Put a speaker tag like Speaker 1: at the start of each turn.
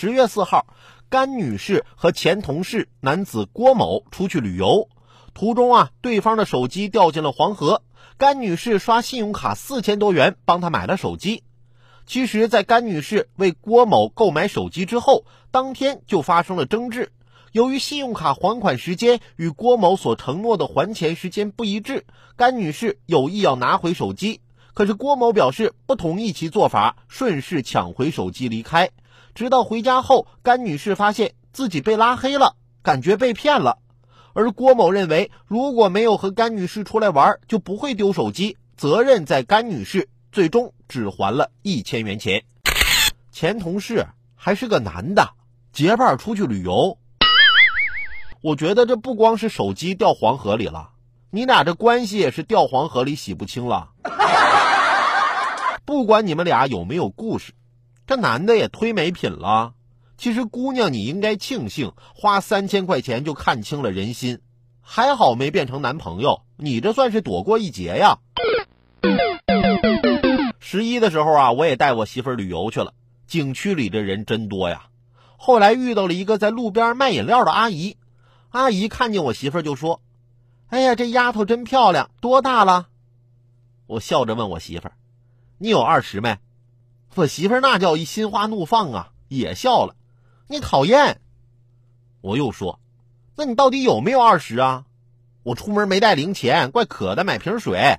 Speaker 1: 十月四号，甘女士和前同事男子郭某出去旅游，途中啊，对方的手机掉进了黄河。甘女士刷信用卡四千多元，帮他买了手机。其实，在甘女士为郭某购买手机之后，当天就发生了争执。由于信用卡还款时间与郭某所承诺的还钱时间不一致，甘女士有意要拿回手机，可是郭某表示不同意其做法，顺势抢回手机离开。直到回家后，甘女士发现自己被拉黑了，感觉被骗了。而郭某认为，如果没有和甘女士出来玩，就不会丢手机，责任在甘女士。最终只还了一千元钱。前同事还是个男的，结伴出去旅游。我觉得这不光是手机掉黄河里了，你俩这关系也是掉黄河里洗不清了。不管你们俩有没有故事，这男的也忒没品了。其实姑娘，你应该庆幸，花三千块钱就看清了人心，还好没变成男朋友，你这算是躲过一劫呀。十一的时候啊，我也带我媳妇旅游去了，景区里的人真多呀。后来遇到了一个在路边卖饮料的阿姨，阿姨看见我媳妇就说：“哎呀，这丫头真漂亮，多大了？”我笑着问我媳妇：“你有二十没？”我媳妇那叫一心花怒放啊，也笑了。你讨厌。我又说：“那你到底有没有二十啊？”我出门没带零钱，怪渴的，买瓶水。